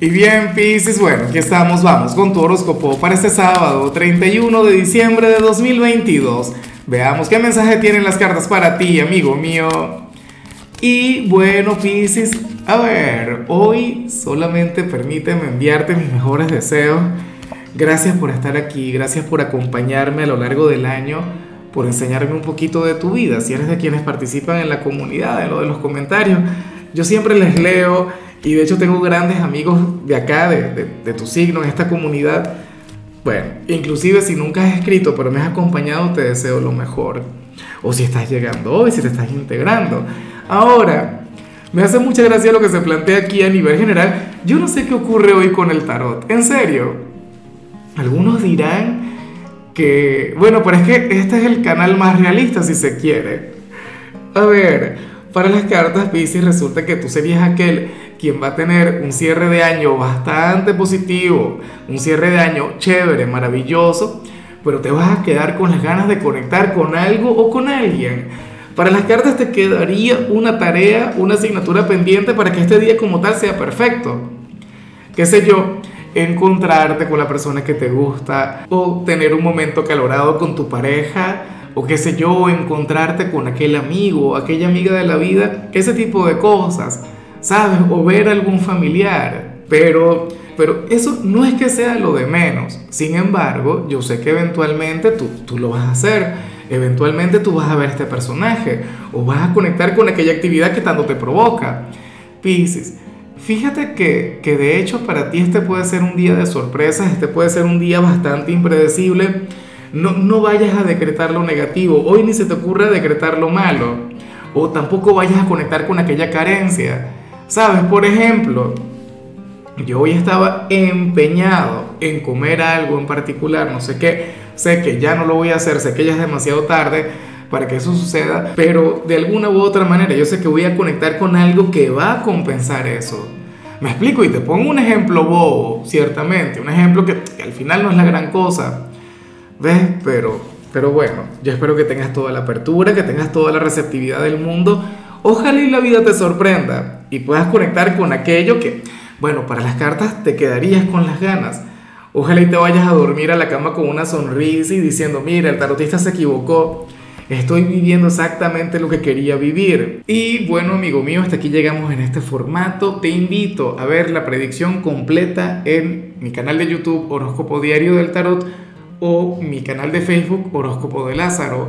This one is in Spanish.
Y bien, Pisces, bueno, aquí estamos, vamos con tu horóscopo para este sábado 31 de diciembre de 2022. Veamos qué mensaje tienen las cartas para ti, amigo mío. Y bueno, Pisces, a ver, hoy solamente permíteme enviarte mis mejores deseos. Gracias por estar aquí, gracias por acompañarme a lo largo del año, por enseñarme un poquito de tu vida. Si eres de quienes participan en la comunidad, en lo de los comentarios, yo siempre les leo y de hecho tengo grandes amigos de acá, de, de, tu signo, en esta comunidad. Bueno, inclusive si nunca has escrito, pero me has acompañado, te deseo lo mejor. O si estás llegando hoy, si te estás integrando. Ahora, me hace mucha gracia lo que se plantea aquí a nivel general. Yo no sé qué ocurre hoy con el tarot. En serio. Algunos dirán que, bueno, pero es que este es el canal más realista si se quiere. A ver, para las cartas Pisces resulta que tú serías aquel quien va a tener un cierre de año bastante positivo, un cierre de año chévere, maravilloso, pero te vas a quedar con las ganas de conectar con algo o con alguien. Para las cartas te quedaría una tarea, una asignatura pendiente para que este día como tal sea perfecto. ¿Qué sé yo? Encontrarte con la persona que te gusta o tener un momento calorado con tu pareja o qué sé yo, encontrarte con aquel amigo aquella amiga de la vida, ese tipo de cosas. ¿Sabes? O ver a algún familiar. Pero, pero eso no es que sea lo de menos. Sin embargo, yo sé que eventualmente tú, tú lo vas a hacer. Eventualmente tú vas a ver este personaje o vas a conectar con aquella actividad que tanto te provoca. Pisces, fíjate que, que de hecho para ti este puede ser un día de sorpresas, este puede ser un día bastante impredecible. No, no vayas a decretar lo negativo, hoy ni se te ocurra decretar lo malo, o tampoco vayas a conectar con aquella carencia. ¿Sabes? Por ejemplo, yo hoy estaba empeñado en comer algo en particular, no sé qué, sé que ya no lo voy a hacer, sé que ya es demasiado tarde para que eso suceda, pero de alguna u otra manera yo sé que voy a conectar con algo que va a compensar eso. Me explico y te pongo un ejemplo bobo, ciertamente, un ejemplo que, al final no es la gran cosa, ¿ves? Pero, pero bueno, yo espero que tengas toda la apertura, que tengas toda la receptividad del mundo Ojalá y la vida te sorprenda y puedas conectar con aquello que, bueno, para las cartas te quedarías con las ganas. Ojalá y te vayas a dormir a la cama con una sonrisa y diciendo, mira, el tarotista se equivocó. Estoy viviendo exactamente lo que quería vivir. Y bueno, amigo mío, hasta aquí llegamos en este formato. Te invito a ver la predicción completa en mi canal de YouTube Horóscopo Diario del Tarot o mi canal de Facebook Horóscopo de Lázaro.